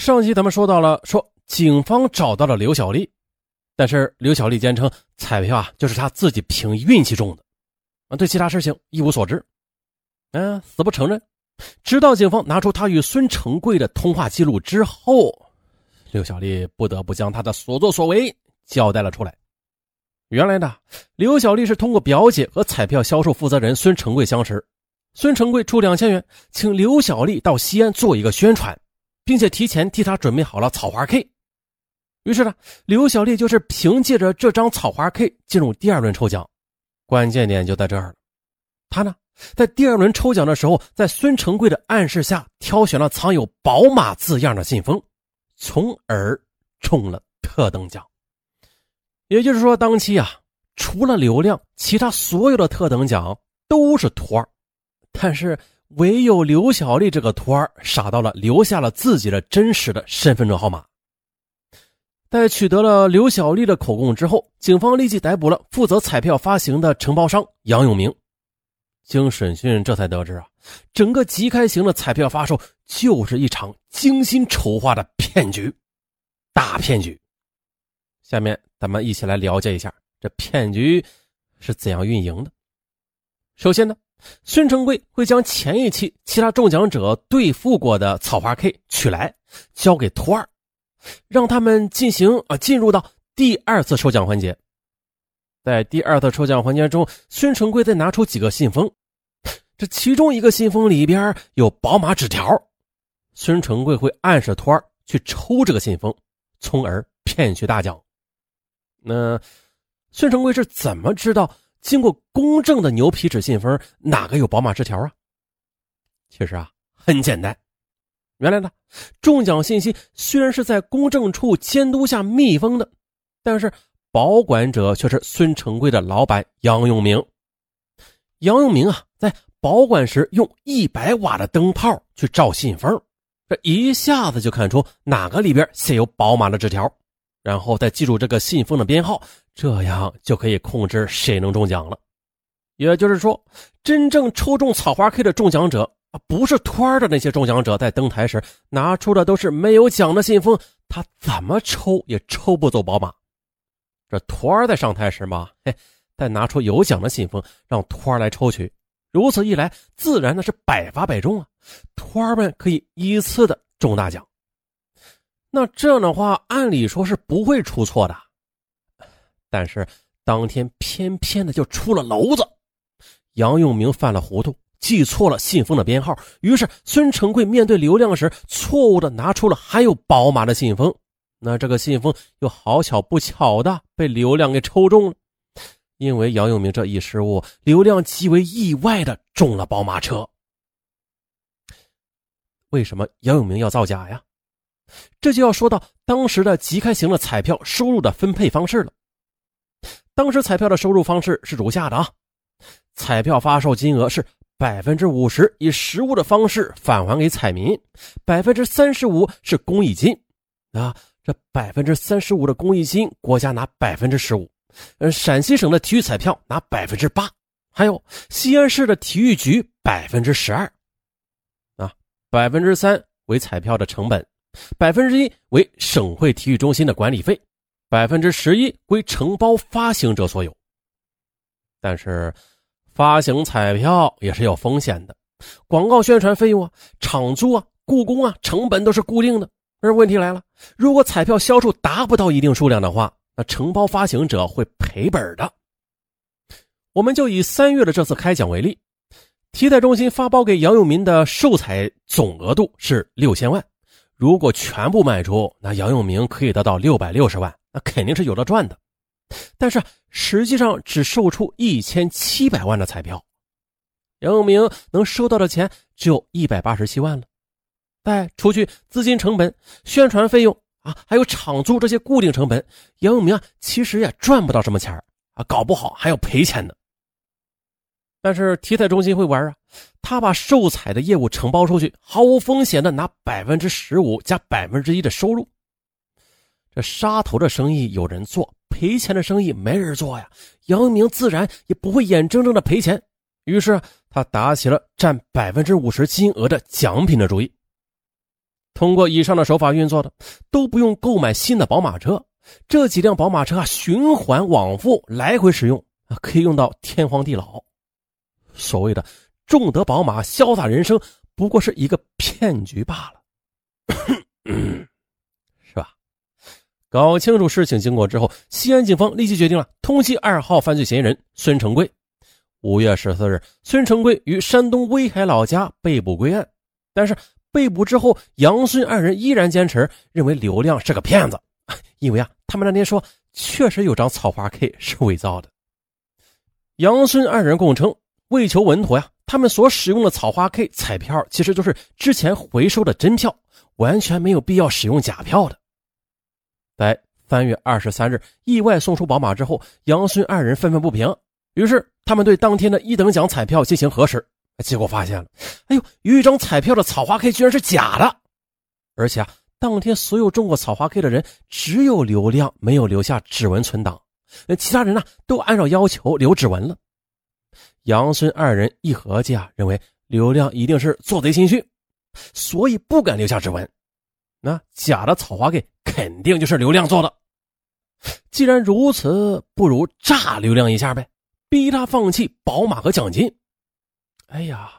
上集咱们说到了，说警方找到了刘小丽，但是刘小丽坚称彩票啊就是她自己凭运气中的，啊，对其他事情一无所知，嗯，死不承认。直到警方拿出他与孙成贵的通话记录之后，刘小丽不得不将他的所作所为交代了出来。原来呢，刘小丽是通过表姐和彩票销售负责人孙成贵相识，孙成贵出两千元请刘小丽到西安做一个宣传，并且提前替他准备好了草花 K。于是呢，刘小丽就是凭借着这张草花 K 进入第二轮抽奖。关键点就在这儿了，他呢？在第二轮抽奖的时候，在孙成贵的暗示下，挑选了藏有“宝马”字样的信封，从而中了特等奖。也就是说，当期啊，除了流量，其他所有的特等奖都是托儿，但是唯有刘小丽这个托儿傻到了，留下了自己的真实的身份证号码。在取得了刘小丽的口供之后，警方立即逮捕了负责彩票发行的承包商杨永明。经审讯，这才得知啊，整个即开型的彩票发售就是一场精心筹划的骗局，大骗局。下面咱们一起来了解一下这骗局是怎样运营的。首先呢，孙成贵会将前一期其他中奖者兑付过的草花 K 取来，交给托二，让他们进行啊进入到第二次抽奖环节。在第二次抽奖环节中，孙成贵再拿出几个信封。这其中一个信封里边有宝马纸条，孙成贵会暗示托儿去抽这个信封，从而骗取大奖。那孙成贵是怎么知道经过公证的牛皮纸信封哪个有宝马纸条啊？其实啊，很简单。原来呢，中奖信息虽然是在公证处监督下密封的，但是保管者却是孙成贵的老板杨永明。杨永明啊，在保管时用一百瓦的灯泡去照信封，这一下子就看出哪个里边写有宝马的纸条，然后再记住这个信封的编号，这样就可以控制谁能中奖了。也就是说，真正抽中草花 K 的中奖者啊，不是托儿的那些中奖者，在登台时拿出的都是没有奖的信封，他怎么抽也抽不走宝马。这托儿在上台时嘛，嘿，再拿出有奖的信封，让托儿来抽取。如此一来，自然的是百发百中啊！托儿们可以依次的中大奖。那这样的话，按理说是不会出错的。但是当天偏偏的就出了娄子，杨永明犯了糊涂，记错了信封的编号。于是孙成贵面对刘亮时，错误的拿出了含有宝马的信封。那这个信封又好巧不巧的被刘亮给抽中了。因为杨永明这一失误，刘亮极为意外的中了宝马车。为什么杨永明要造假呀？这就要说到当时的即开型的彩票收入的分配方式了。当时彩票的收入方式是如下的啊：彩票发售金额是百分之五十以实物的方式返还给彩民，百分之三十五是公益金。啊，这百分之三十五的公益金，国家拿百分之十五。呃，陕西省的体育彩票拿百分之八，还有西安市的体育局百分之十二，啊，百分之三为彩票的成本，百分之一为省会体育中心的管理费，百分之十一归承包发行者所有。但是，发行彩票也是有风险的，广告宣传费用啊、场租啊、雇工啊，成本都是固定的。而问题来了，如果彩票销售达不到一定数量的话，那承包发行者会赔本的。我们就以三月的这次开奖为例，体彩中心发包给杨永民的售彩总额度是六千万，如果全部卖出，那杨永明可以得到六百六十万，那肯定是有的赚的。但是实际上只售出一千七百万的彩票，杨永明能收到的钱只有一百八十七万了，再除去资金成本、宣传费用。啊，还有场租这些固定成本，杨永明啊，其实也赚不到什么钱啊，搞不好还要赔钱呢。但是体彩中心会玩啊，他把售彩的业务承包出去，毫无风险的拿百分之十五加百分之一的收入。这杀头的生意有人做，赔钱的生意没人做呀。杨明自然也不会眼睁睁的赔钱，于是他打起了占百分之五十金额的奖品的主意。通过以上的手法运作的，都不用购买新的宝马车，这几辆宝马车啊，循环往复，来回使用啊，可以用到天荒地老。所谓的重德宝马，潇洒人生，不过是一个骗局罢了，是吧？搞清楚事情经过之后，西安警方立即决定了通缉二号犯罪嫌疑人孙成贵。五月十四日，孙成贵于山东威海老家被捕归案，但是。被捕之后，杨孙二人依然坚持认为刘亮是个骗子，因为啊，他们那天说确实有张草花 K 是伪造的。杨孙二人供称，为求稳妥呀，他们所使用的草花 K 彩票其实就是之前回收的真票，完全没有必要使用假票的。在三月二十三日意外送出宝马之后，杨孙二人愤愤不平，于是他们对当天的一等奖彩票进行核实。结果发现了，哎呦，有一张彩票的草花 K 居然是假的，而且啊，当天所有中过草花 K 的人，只有刘亮没有留下指纹存档，其他人呢，都按照要求留指纹了。杨孙二人一合计啊，认为刘亮一定是做贼心虚，所以不敢留下指纹。那假的草花 K 肯定就是刘亮做的。既然如此，不如炸刘亮一下呗，逼他放弃宝马和奖金。哎呀，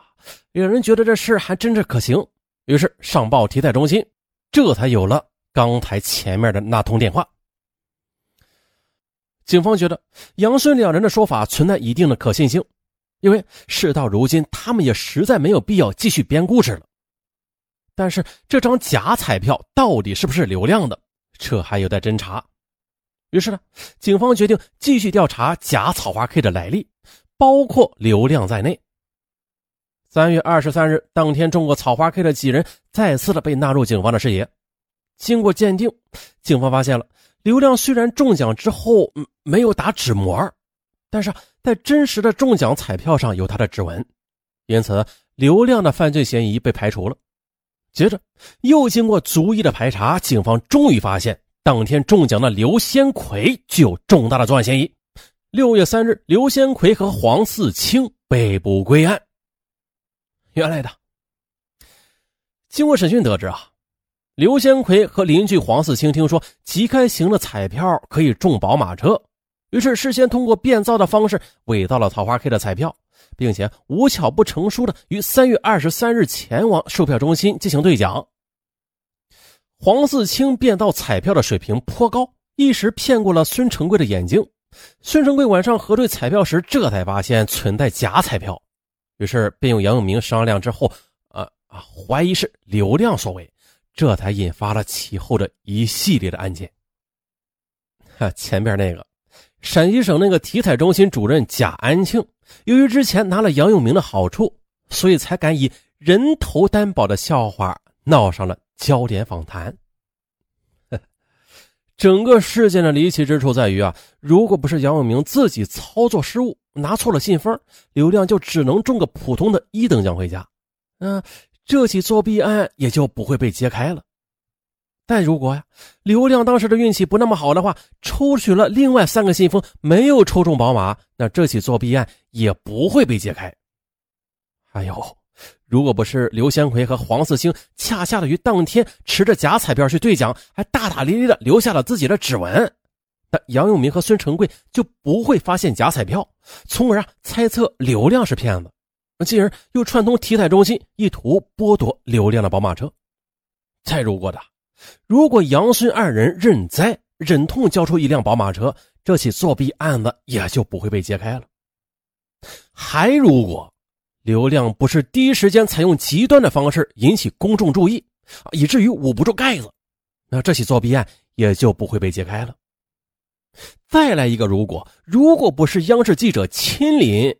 两人觉得这事还真是可行，于是上报体彩中心，这才有了刚才前面的那通电话。警方觉得杨顺两人的说法存在一定的可信性，因为事到如今，他们也实在没有必要继续编故事了。但是这张假彩票到底是不是刘亮的，这还有待侦查。于是呢，警方决定继续调查假草花 K 的来历，包括刘亮在内。三月二十三日，当天中过草花 K 的几人再次的被纳入警方的视野。经过鉴定，警方发现了刘亮虽然中奖之后没有打指模，但是在真实的中奖彩票上有他的指纹，因此刘亮的犯罪嫌疑被排除了。接着又经过逐一的排查，警方终于发现当天中奖的刘先奎具有重大的作案嫌疑。六月三日，刘先奎和黄四清被捕归案。原来的，经过审讯得知啊，刘先奎和邻居黄四清听说即开型的彩票可以中宝马车，于是事先通过变造的方式伪造了桃花 K 的彩票，并且无巧不成书的于三月二十三日前往售票中心进行兑奖。黄四清变造彩票的水平颇高，一时骗过了孙成贵的眼睛。孙成贵晚上核对彩票时，这才发现存在假彩票。于是便用杨永明商量之后，呃啊，怀疑是刘亮所为，这才引发了其后的一系列的案件。哈，前边那个陕西省那个体彩中心主任贾安庆，由于之前拿了杨永明的好处，所以才敢以人头担保的笑话闹上了焦点访谈。整个事件的离奇之处在于啊，如果不是杨永明自己操作失误。拿错了信封，刘亮就只能中个普通的一等奖回家，嗯，这起作弊案也就不会被揭开了。但如果呀，刘亮当时的运气不那么好的话，抽取了另外三个信封，没有抽中宝马，那这起作弊案也不会被揭开。还有，如果不是刘先奎和黄四星恰恰的于当天持着假彩票去兑奖，还大大咧咧的留下了自己的指纹。那杨永明和孙成贵就不会发现假彩票，从而啊猜测刘亮是骗子，进而又串通体彩中心，意图剥夺刘亮的宝马车。再如果的，如果杨孙二人认栽，忍痛交出一辆宝马车，这起作弊案子也就不会被揭开了。还如果刘亮不是第一时间采用极端的方式引起公众注意，以至于捂不住盖子，那这起作弊案也就不会被揭开了。再来一个，如果如果不是央视记者亲临，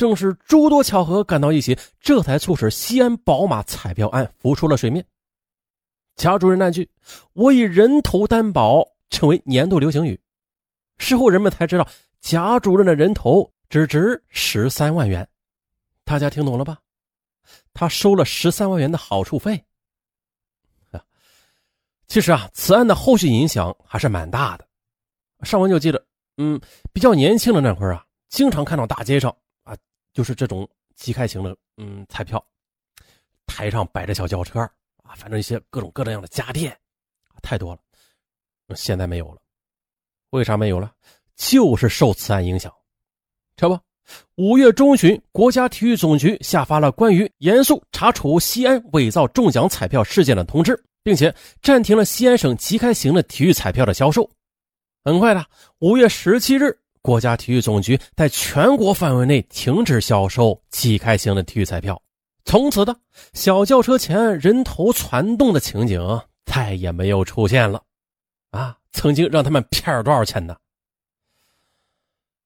正是诸多巧合赶到一起，这才促使西安宝马彩票案浮出了水面。贾主任那句“我以人头担保”成为年度流行语。事后人们才知道，贾主任的人头只值十三万元。大家听懂了吧？他收了十三万元的好处费。其实啊，此案的后续影响还是蛮大的。上文就记得，嗯，比较年轻的那会儿啊，经常看到大街上，就是这种即开型的，嗯，彩票，台上摆着小轿车，啊，反正一些各种各样的家电，太多了。现在没有了，为啥没有了？就是受此案影响。这不，五月中旬，国家体育总局下发了关于严肃查处西安伪造中奖彩票事件的通知，并且暂停了西安省即开型的体育彩票的销售。很快的，五月十七日，国家体育总局在全国范围内停止销售即开型的体育彩票。从此的小轿车前人头攒动的情景再也没有出现了。啊，曾经让他们骗了多少钱呢？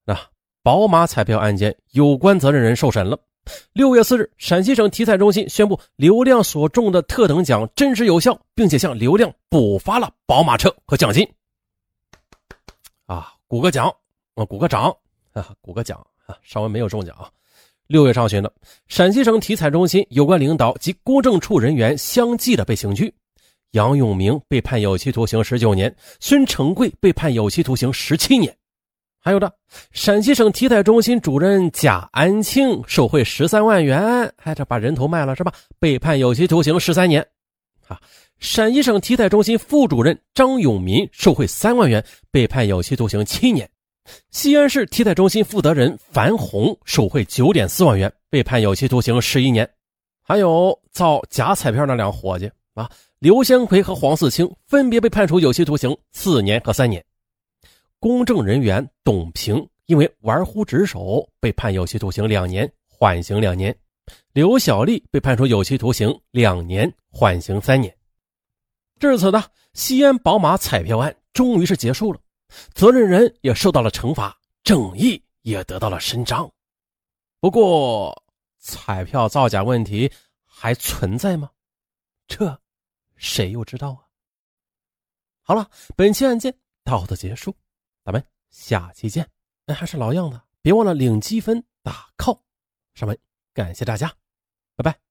那宝马彩票案件有关责任人受审了。六月四日，陕西省体彩中心宣布，刘亮所中的特等奖真实有效，并且向刘亮补发了宝马车和奖金。啊，鼓个奖，啊，鼓个掌，啊，鼓个奖啊！稍微没有中奖啊。六月上旬的，陕西省体彩中心有关领导及公证处人员相继的被刑拘。杨永明被判有期徒刑十九年，孙成贵被判有期徒刑十七年，还有的陕西省体彩中心主任贾安庆受贿十三万元，还这把人头卖了是吧？被判有期徒刑十三年。啊，陕西省体彩中心副主任张永民受贿三万元，被判有期徒刑七年。西安市体彩中心负责人樊红受贿九点四万元，被判有期徒刑十一年。还有造假彩票那两伙计啊。刘先奎和黄四清分别被判处有期徒刑四年和三年，公证人员董平因为玩忽职守被判有期徒刑两年，缓刑两年；刘小丽被判处有期徒刑两年，缓刑三年。至此呢，西安宝马彩票案终于是结束了，责任人也受到了惩罚，正义也得到了伸张。不过，彩票造假问题还存在吗？这？谁又知道啊？好了，本期案件到此结束，咱们下期见。哎，还是老样子，别忘了领积分打 call。上门感谢大家，拜拜。